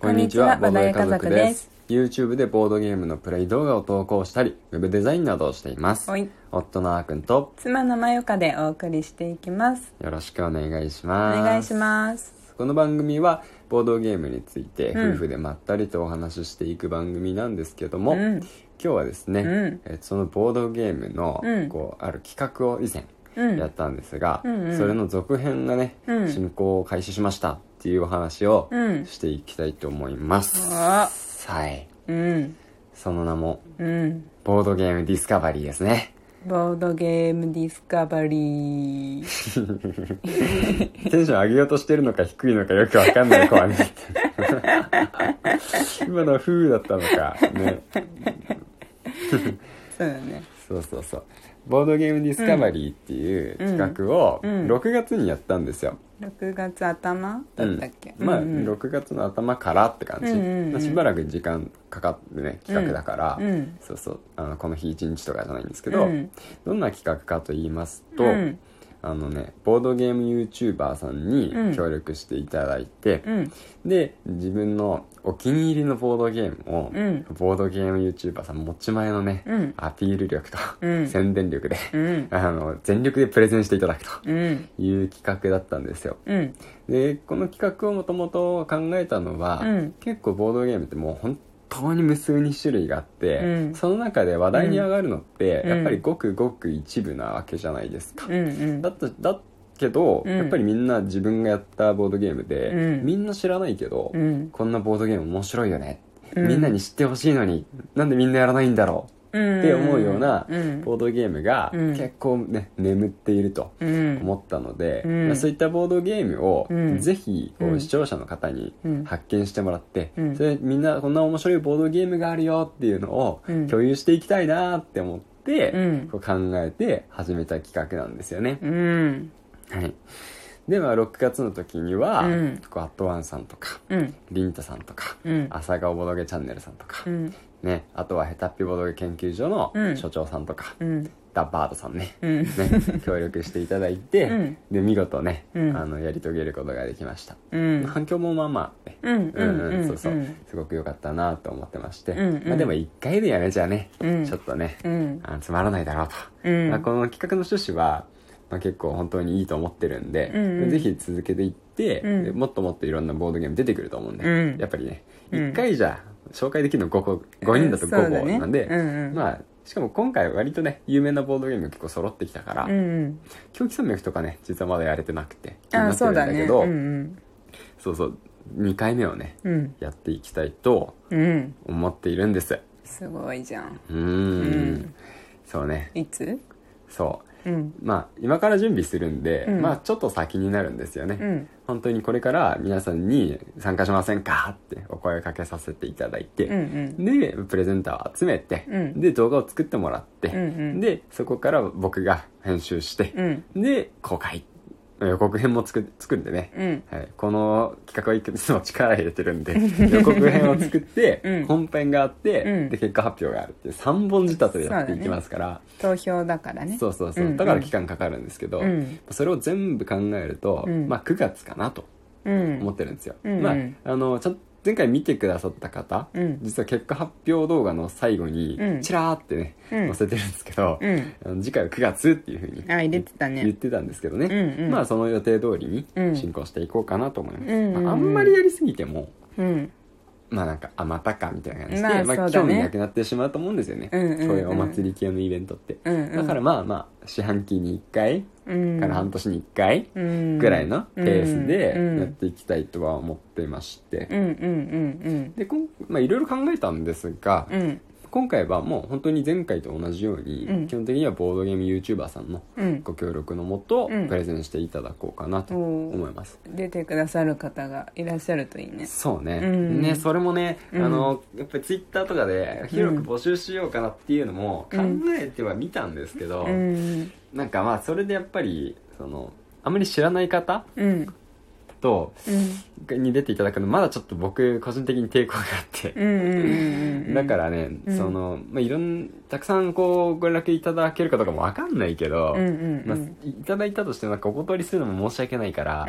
こんにちは、ボードゲー家族でです。す。YouTube でボードゲームのプレイ動画を投稿したり、ウェブデザインなどをしています。はい。夫のあーくんと妻のまゆかでお送りしていきます。よろしくお願いしおます。願いします。この番組は、ボードゲームについてうん。夫婦でまったりとお話ししていく番組なんですけども、うん。今日はですね、うん。えーそのボードゲームの、うん。こう、ある企画を以前、うん。やったんですが、うんうん。それの続編がね、うん。進行を開始しましたっていうお話をうんしていきたいと思います。あはい。うんその名も、うんボードゲームディスカバリーですね。ボードゲームディスカバリー テンション上げようとしてるのか低いのかよくわかんない子はね。今のはフーだったのか。ね。そうだねそうそうそう。ボードゲームディスカバリーっていう企画をうん。うん。6月にやったんですよ。6月頭だったっけ、うん。まあ、うんうん。6月の頭からって感じ、うんうんうん。まあしばらく時間かかってね企画だから、うん。うんそうそう。あのこの日1日とかじゃないんですけど、うん。どんな企画かと言いますと、うん。あのねボードゲーム YouTuber さんにうん。協力していただいて、うん。で自分のお気に入りのボードゲームを、うん。ボードゲーム YouTuber さん持ち前のね、うん。アピール力と、うん。宣伝力で、うん。あの全力でプレゼンしていただくとうん。いう企画だったんですよ。うん。でこの企画をもともと考えたのは、うん。結構ボードゲームってもう本当に無数に種類があって、うん。その中で話題に上がるのって、うん。やっぱりごくごく一部なわけじゃないですか、うんうん。だっただけど、うん。やっぱりみんな自分がやったボードゲームで、うん。みんな知らないけど、うん。こんなボードゲーム面白いよね、うん。みんなに知ってほしいのになんでみんなやらないんだろううん。って思うようなうん。ボードゲームがうん。結構ね眠っているとうん。思ったので、うん。まあそういったボードゲームをうん。ぜひこううん。視聴者の方にうん。発見してもらって、うん。それみんなこんな面白いボードゲームがあるよっていうのをうん。共有していきたいなって思って、うん。こう考えて始めた企画なんですよね。うんはい。では、6月の時には、うん。こうアットワンさんとか、うん。リンタさんとか、うん。朝顔ボドゲチャンネルさんとか、うん。ね、あとはヘタッピボドゲ研究所のうん。所長さんとか、うん。ダッバードさんね、うん。ね、協力していただいて、うん。で、見事ね、うん。あの、やり遂げることができました。うん。反響もまあまあね、うんうんうんそうそう、う。んすごく良かったなと思ってまして、まあでも一回でやめちゃね、うん。ちょっとね、うん。あのつまらないだろうと。うん。まあ、この企画の趣旨は、まあ、結構本当にいいと思ってるんで、うんうん。ぜひ続けていって、うん。でもっともっといろんなボードゲーム出てくると思うんで、うん。やっぱりね、うん。1回じゃ紹介できるの5個、5人だと5そうだね。個なんで、うんうん。まあ、しかも今回割とね、有名なボードゲーム結構揃ってきたから、うんうん。狂気山脈とかね、実はまだやれてなくて、気になあってるそうんだけど、うんそうそう、2回目をね、うん。やっていきたいとうん。思っているんです。すごいじゃん。うーん。うん。そうね、いつ？そう。うん。まあ、今から準備するんで、うん。まあ、ちょっと先になるんですよね。うん。本当にこれから皆さんに参加しませんかってお声かけさせていただいて、うんうん。で、プレゼンターを集めて、うん。で、動画を作ってもらって、うんうん。で、そこから僕が編集して、うん。で、公開。予告編も作作るんでね、うん。はい、この企画はいつも力入れてるんで、予告編を作って、うん。本編があって、うん。で、結果発表があるっていう3本仕立てでやっていきますから、投票だからね。そうそうそう、うんだから期間かかるんですけど、うん。それを全部考えると、うん。まあ9月かなとうん。思ってるんですよ、うん。まああのちゃん前回見てくださった方、うん。実は結果発表動画の最後にうん。チラーってね、うん。載せてるんですけど、うん。次回は9月っていうふうにあ入れてたね。言ってたんですけどね、うんうん。まあその予定通りにうん。進行していこうかなと思います、うんうんうん。まあ、あんまりやりすぎてもうん。まあなんかあまたかみたいな感じで、まあまあ、興味なくなってしまうと思うんですよね、うんうんうん。そういうお祭り系のイベントって、うんうん。だからまあまあ四半期に1回うんから半年に1回うんぐらいのペースでうん。やっていきたいとは思ってまして、でまあいろいろ考えたんですが、うんうん今回はもう本当に前回と同じように、うん。基本的にはボードゲーム YouTuber さんのうん。ご協力のもと、うん。プレゼンしていただこうかなと思います、出てくださる方がいらっしゃるといいね。そうね、うん。ねそれもね、うん。あのやっぱり Twitter とかで広く募集しようかなっていうのも考うん。えてはみたんですけど、うん。なんかまあそれでやっぱりそのあまり知らない方うんとうん。に出ていただくのまだちょっと僕個人的に抵抗があって、だからね、うん。その、まあ、いろん、たくさんこう、ご連絡いただけるかどうかもわかんないけど、まあ、いただいたとしてもなんかお断りするのも申し訳ないから、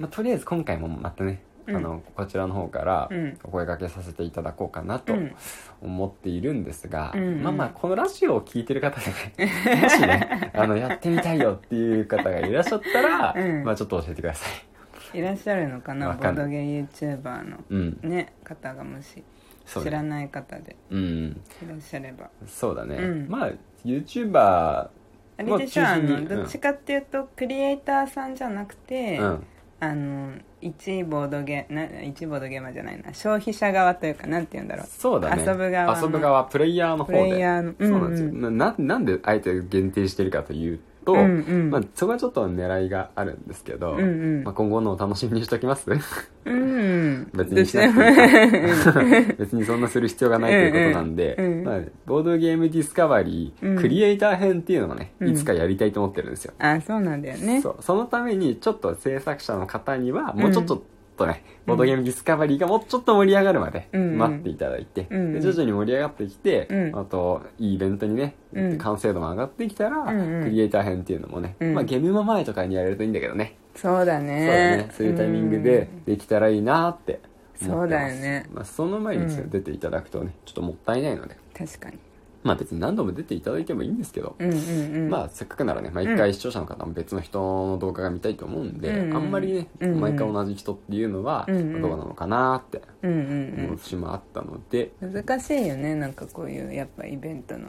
まあ、とりあえず今回もまたね、うん。あのこちらの方からうん。お声掛けさせていただこうかなとうん。思っているんですが、うんうん。まあまあこのラジオを聞いてる方でねもしねあのやってみたいよっていう方がいらっしゃったら、うん。まあちょっと教えてください。いらっしゃるのかな？ボードゲー YouTuber の。うん、ね方がもし知らない方でうん、いらっしゃれば。そうだね、うん。まあ YouTuber あれでしょ？あのどっちかっていうとクリエイターさんじゃなくて、うん。あの一ボードゲな一ボードゲーマーじゃないな。消費者側というかなんて言うんだろう。そうだね。遊ぶ側の。遊ぶ側プレイヤーの方で。プレイヤーの。そうなんですよ、ななんであえて限定してるかというと、うんうん。まあ、そこはちょっと狙いがあるんですけど、うんうん。まあ、今後のお楽しみにしておきます。うん。別にしなくて 別にそんなする必要がないということなんで、うんうん。うん。まあ、ボードゲームディスカバリー、うん。クリエイター編っていうのがねうん。いつかやりたいと思ってるんですよ、あそうなんだよね。そう。そのためにちょっと制作者の方にはもうちょっと、とね、ボードゲームディスカバリーがもうちょっと盛り上がるまで待っていただいて、うん。うん。で徐々に盛り上がってきて、うん。あといいイベントにね、うん。完成度も上がってきたら、うんうん。クリエイター編っていうのもね、うん。まあ、ゲームの前とかにやれるといいんだけどね,、そうだそうだね。ねそういうタイミングでできたらいいなって思ってます。そうだよね。まあ、その前に出ていただくとねちょっともったいないので。うん確かにまあ別に何度も出ていただいてもいいんですけど、うんうんうん。まあせっかくならね毎回視聴者の方も別の人の動画が見たいと思うんで、うんうんあんまりね、うんうん。毎回同じ人っていうのはうんうん。どうなのかなって思う節もあったので。うん難しいよねなんかこういうやっぱイベントの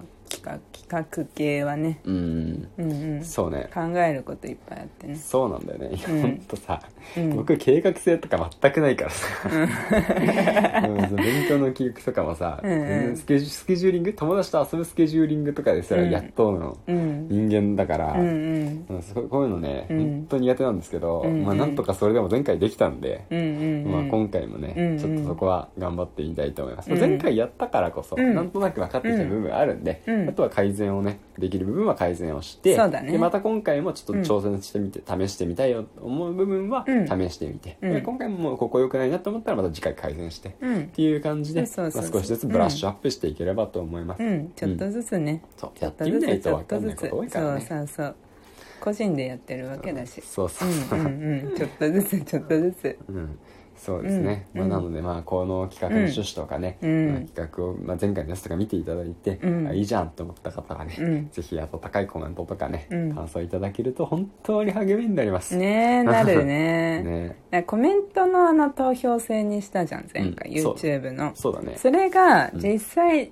企画企画系はね。うん。うんうん。そうね。考えることいっぱいあってね。そうなんだよね、うん。ほんとさ、うん。僕計画性とか全くないからさ、うん勉強の記憶とかもさ、うんスケジュスケジューリング？友達と遊ぶスケジューリングとかですらうん。やっとの。うん。人間だから、うんうん。こういうのね、うん。本当に苦手なんですけど、うんうん。まあなんとかそれでも前回できたんで、うんまあ、今回もね、ちょっとそこは頑張ってみたいと思います、うん。前回やったからこそ、うん。なんとなく分かってきた部分があるんで、うん。あとは改善をねできる部分は改善をしてね。でまた今回もちょっと挑戦してみて、試してみたいよと思う部分はうん。試してみて、うん。で今回ももうここ良くないなと思ったらまた次回改善して、うん。っていう感じで、少しずつブラッシュアップしていければと思います、うん。ちょっとずつね。そう。やってみないと分かんないこと多いからね。そうそうそう。個人でやってるわけだし。そうそうそう、うんうんうん。ちょっとずつちょっとずつ。うん、そうですね、うん。まあ、なのでまあこの企画の趣旨とかね、うん。まあ企画を、まあ、前回のやつとか見ていただいて、うん。あいいじゃんと思った方はね、うん。ぜひ温かいコメントとかね、うん。感想いただけると本当に励みになります。ねえ なるね。ねコメントのあの投票制にしたじゃん前回、う。ん YouTube の。そうだね。それがうん。実際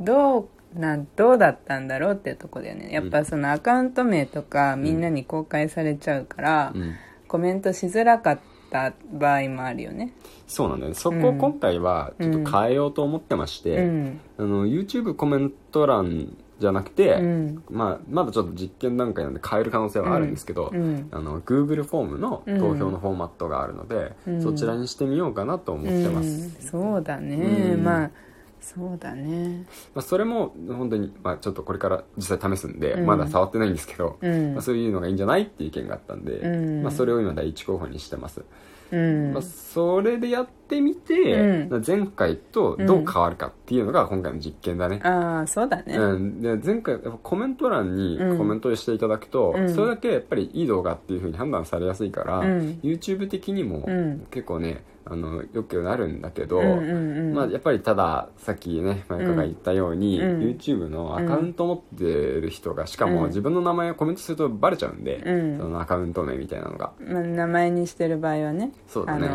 どうなんどうだったんだろうっていうとこだよね。やっぱそのアカウント名とかみんなに公開されちゃうから、うん。コメントしづらかった場合もあるよね。そうなんだよね。そこを今回はちょっと変えようと思ってまして、うん。あの YouTube コメント欄じゃなくて、うん。まあ、まだちょっと実験段階なんで変える可能性はあるんですけど、うん。あの Google フォームの投票のフォーマットがあるので、うん。そちらにしてみようかなと思ってます、うん。そうだね、うん。まあそうだね。まあ、それも本当に、まあ、ちょっとこれから実際試すんで、うん。まだ触ってないんですけど、うん。まあ、そういうのがいいんじゃないっていう意見があったんで、うん。まあ、それを今第一候補にしてます、うん。まあ、それでやってみて、う前回とどう変わるかっていうのが今回の実験だね、ああそうだね。うん、で前回やっぱコメント欄にコメントしていただくと、うん。それだけやっぱりいい動画っていう風に判断されやすいから、うん。YouTube 的にもうん。結構ねあのよくなるんだけど、まあ、やっぱりたださっきね前川が言ったように、うん。YouTube のアカウント持ってる人がしかもうん。自分の名前をコメントするとバレちゃうんで、うん。そのアカウント名みたいなのが。まあ、名前にしてる場合はね。そうだね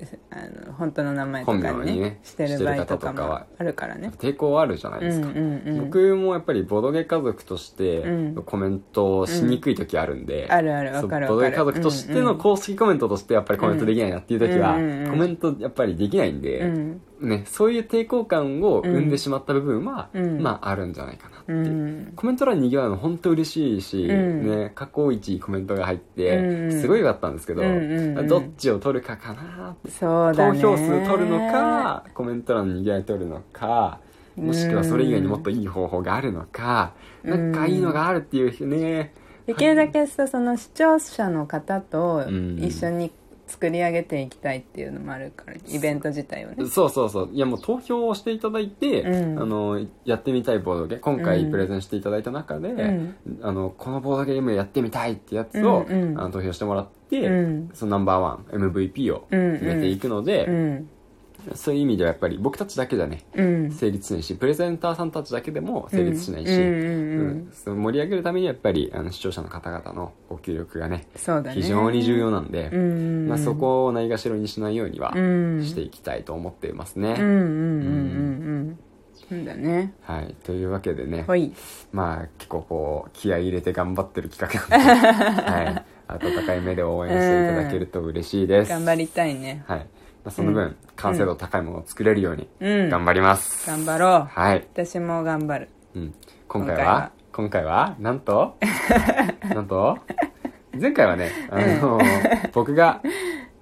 あの本当の名前とかに,、本名にねしてる場合とかは。あるからね。抵抗あるじゃないですか、うんうんうん。僕もやっぱりボドゲ家族としてうん。コメントをしにくい時あるんで、あるあるわそうかるわかる。ボドゲ家族としての公式コメントとしてやっぱりコメントできないなっていう時は、うんうんうん。コメントやっぱりできないんで、うんね、そういう抵抗感を生んでしまった部分は、うん。まああるんじゃないかなってういう、ん。コメント欄に賑わうの本当嬉しいし、うん。ね、過去一コメントが入って、うん。すごい良かったんですけど、うんうんうん。どっちを取るかかなってそうだね。投票数取るのかコメント欄に賑わい取るのかもしくはそれ以外にもっといい方法があるのか、うん。なんかいいのがあるっていうね、できるだけさその視聴者の方とうん。一緒に作り上げていきたいっていうのもあるからイベント自体をね。そうそうそう。いやもう投票をしていただいて、うん。あのやってみたいボードゲーム今回うん。プレゼンしていただいた中で、ん。あのこのボードゲームやってみたいってやつを、うんうん。あの投票してもらって、うん。そのナンバーワン MVP を決めていくので、うんそういう意味ではやっぱり僕たちだけじゃね。うん。成立しないしプレゼンターさんたちだけでも成立しないし、盛り上げるためにやっぱりあの視聴者の方々のご協力がねね。非常に重要なんで、うんまあ、そこをないがしろにしないようにはうん。していきたいと思っていますね。だね。はい、というわけでね、まあ結構こう気合い入れて頑張ってる企画なんで、はい、温かい目で応援していただけると嬉しいです。頑張りたいね。はい、まあ、その分、完成度高いものを作れるようにうん。頑張ります。頑張ろう。はい、私も頑張る。うん、今回は？今回は。なんと？なんと？前回はね あの、僕が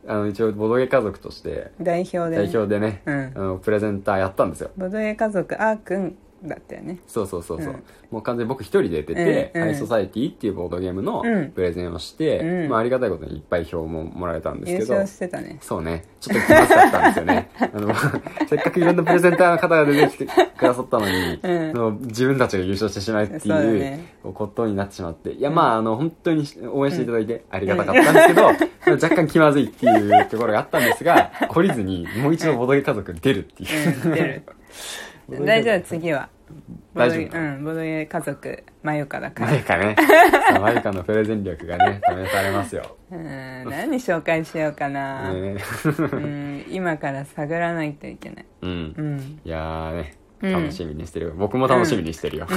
あの一応ボドゲ家族として代表でね。代表でね、うん。あのプレゼンターやったんですよ。ボドゲ家族あーくんだったよね。そうそうそうそう、うん。もう完全に僕一人で出てて、うんうん。ハイソサエティっていうボードゲームのうん。プレゼンをして、うん。まあ、ありがたいことにいっぱい票ももらえたんですけど優勝してたね。そうね。ちょっと気まずかったんですよね。あの せっかくいろんなプレゼンターの方が出てきてくださったのに、うん。自分たちが優勝してしまうっていうね。ことになってしまって。いやまああの本当に応援していただいてありがたかったんですけど、若干気まずいっていうところがあったんですが懲りずにもう一度ボードゲー家族出るっていう、うん出る大丈夫。次はボドゲ大丈夫うんボドゲ家族まゆかだから。マユカね。マユカのプレゼン力がね、試されますよ。うん何紹介しようかな、ね。うん今から探らないといけない。うん。う。ん。いやーね、うん。楽しみにしてるよ。僕も楽しみにしてるよ。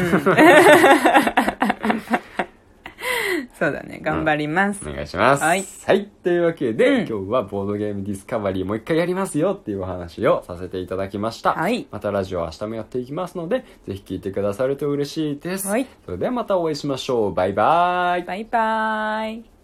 そうだね頑張ります、お願いします。はい。というわけで、うん今日はボードゲームディスカバリーもう一回やりますよっていうお話をさせていただきました。はいまたラジオは明日もやっていきますので、ぜひ聞いてくださると嬉しいです。はいそれではまたお会いしましょう。バイバイ。バイバーイ